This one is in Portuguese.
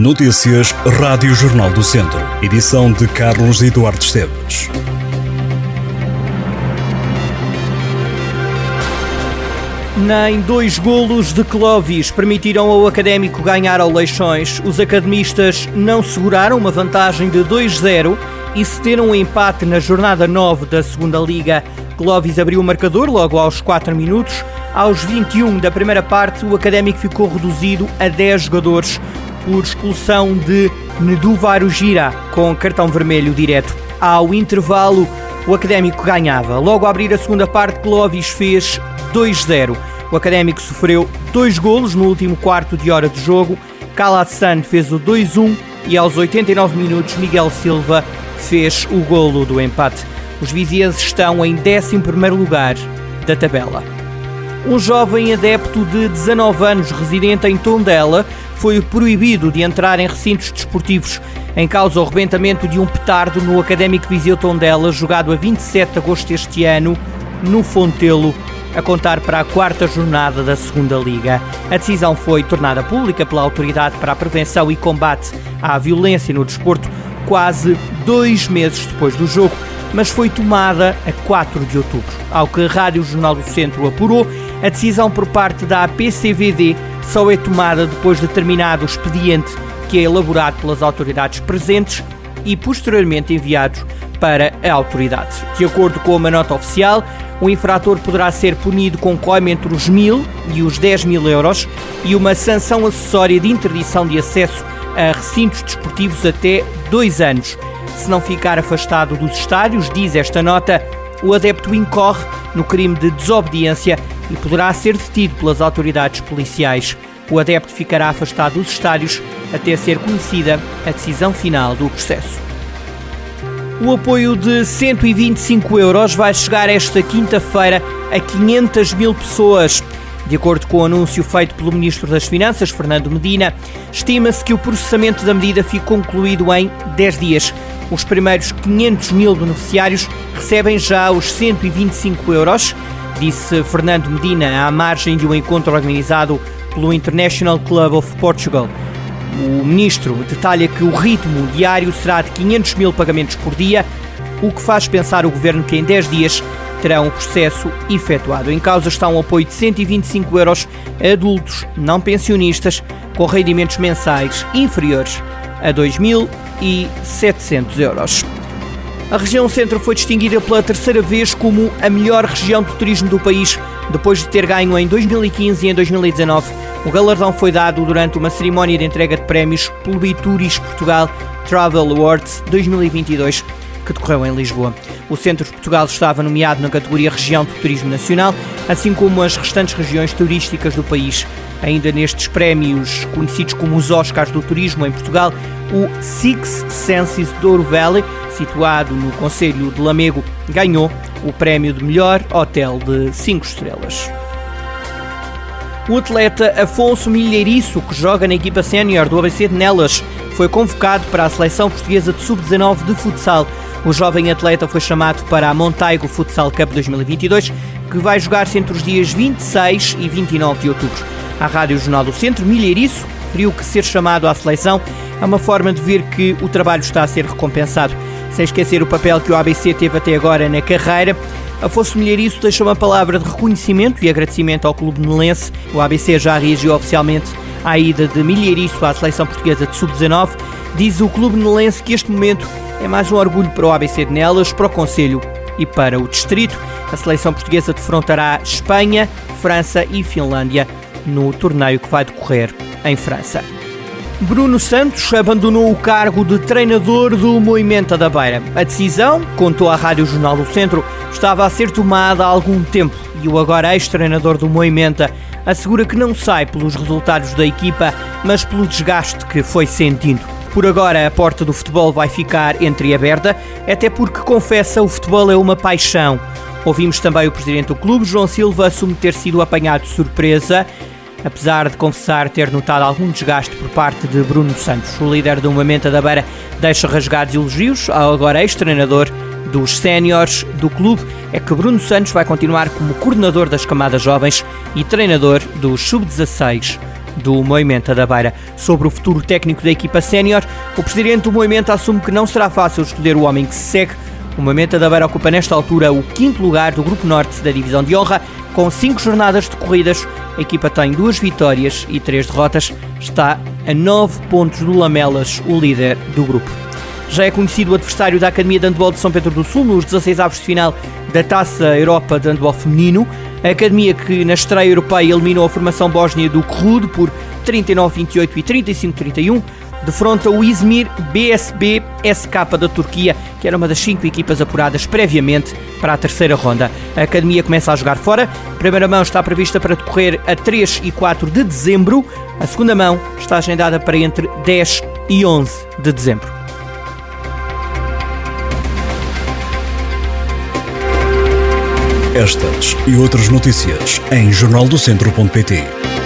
Notícias Rádio Jornal do Centro. Edição de Carlos Eduardo Esteves. Nem dois golos de Clovis permitiram ao Académico ganhar ao Leixões. Os academistas não seguraram uma vantagem de 2-0 e cederam um empate na jornada 9 da Segunda Liga. Clovis abriu o marcador logo aos 4 minutos. Aos 21 da primeira parte, o Académico ficou reduzido a 10 jogadores por expulsão de Neduvaru Gira, com cartão vermelho direto. Ao intervalo, o Académico ganhava. Logo a abrir a segunda parte, Clovis fez 2-0. O Académico sofreu dois golos no último quarto de hora de jogo. Calatsan fez o 2-1 e aos 89 minutos Miguel Silva fez o golo do empate. Os vizienses estão em 11º lugar da tabela. Um jovem adepto de 19 anos residente em Tondela foi proibido de entrar em recintos desportivos em causa o rebentamento de um petardo no Académico Viseu Tondela, jogado a 27 de agosto deste ano, no Fontelo, a contar para a quarta jornada da Segunda Liga. A decisão foi tornada pública pela Autoridade para a Prevenção e Combate à Violência no Desporto quase dois meses depois do jogo, mas foi tomada a 4 de outubro. Ao que a Rádio Jornal do Centro apurou, a decisão por parte da APCVD só é tomada depois de terminado o expediente que é elaborado pelas autoridades presentes e posteriormente enviados para a autoridade. De acordo com uma nota oficial, o infrator poderá ser punido com coima entre os mil e os 10 mil euros e uma sanção acessória de interdição de acesso a recintos desportivos até dois anos. Se não ficar afastado dos estádios, diz esta nota, o adepto incorre no crime de desobediência e poderá ser detido pelas autoridades policiais. O adepto ficará afastado dos estádios até ser conhecida a decisão final do processo. O apoio de 125 euros vai chegar esta quinta-feira a 500 mil pessoas. De acordo com o anúncio feito pelo Ministro das Finanças, Fernando Medina, estima-se que o processamento da medida fique concluído em 10 dias. Os primeiros 500 mil beneficiários recebem já os 125 euros, disse Fernando Medina à margem de um encontro organizado pelo International Club of Portugal. O ministro detalha que o ritmo diário será de 500 mil pagamentos por dia, o que faz pensar o governo que em 10 dias terão o processo efetuado. Em causa está um apoio de 125 euros a adultos não pensionistas com rendimentos mensais inferiores a 2.700 euros. A região centro foi distinguida pela terceira vez como a melhor região de turismo do país, depois de ter ganho em 2015 e em 2019. O galardão foi dado durante uma cerimónia de entrega de prémios pelo Bituris Portugal Travel Awards 2022 que decorreu em Lisboa. O Centro de Portugal estava nomeado na categoria Região de Turismo Nacional, assim como as restantes regiões turísticas do país. Ainda nestes prémios, conhecidos como os Oscars do Turismo em Portugal, o Six Senses Douro Valley, situado no Conselho de Lamego, ganhou o prémio de melhor hotel de 5 estrelas. O atleta Afonso Milheiriço, que joga na equipa sénior do ABC de Nelas, foi convocado para a seleção portuguesa de sub-19 de futsal. O jovem atleta foi chamado para a Montaigo Futsal Cup 2022, que vai jogar-se entre os dias 26 e 29 de outubro. A Rádio Jornal do Centro, Milheiriço, referiu que ser chamado à seleção é uma forma de ver que o trabalho está a ser recompensado. Sem esquecer o papel que o ABC teve até agora na carreira, Afonso Milheiriço deixou uma palavra de reconhecimento e agradecimento ao clube nelense. O ABC já reagiu oficialmente à ida de Milheiriço à seleção portuguesa de sub-19. Diz o clube nelense que este momento é mais um orgulho para o ABC de Nelas, para o Conselho e para o Distrito. A seleção portuguesa defrontará Espanha, França e Finlândia no torneio que vai decorrer em França. Bruno Santos abandonou o cargo de treinador do Movimento da Beira. A decisão, contou à Rádio Jornal do Centro, estava a ser tomada há algum tempo e o agora ex-treinador do Movimento assegura que não sai pelos resultados da equipa, mas pelo desgaste que foi sentindo. Por agora, a porta do futebol vai ficar entreaberta, até porque, confessa, o futebol é uma paixão. Ouvimos também o presidente do clube, João Silva, assumir ter sido apanhado de surpresa, apesar de confessar ter notado algum desgaste por parte de Bruno Santos. O líder do Momento da Beira deixa rasgados elogios ao agora ex-treinador dos séniores do clube é que Bruno Santos vai continuar como coordenador das camadas jovens e treinador dos sub-16 do Moimenta da Beira. Sobre o futuro técnico da equipa sénior, o presidente do Moimenta assume que não será fácil escolher o homem que se segue. O Moimenta da Beira ocupa nesta altura o quinto lugar do Grupo Norte da Divisão de Honra, com cinco jornadas decorridas. A equipa tem duas vitórias e três derrotas. Está a nove pontos do Lamelas, o líder do grupo. Já é conhecido o adversário da Academia de Handball de São Pedro do Sul nos 16 avos de final da Taça Europa de Handball Feminino. A Academia que na estreia europeia eliminou a formação bósnia do Krud por 39-28 e 35-31 defronta o Izmir BSB SK da Turquia, que era uma das cinco equipas apuradas previamente para a terceira ronda. A academia começa a jogar fora. A primeira mão está prevista para decorrer a 3 e 4 de dezembro. A segunda mão está agendada para entre 10 e 11 de dezembro. Estas e outras notícias em jornaldocentro.pt.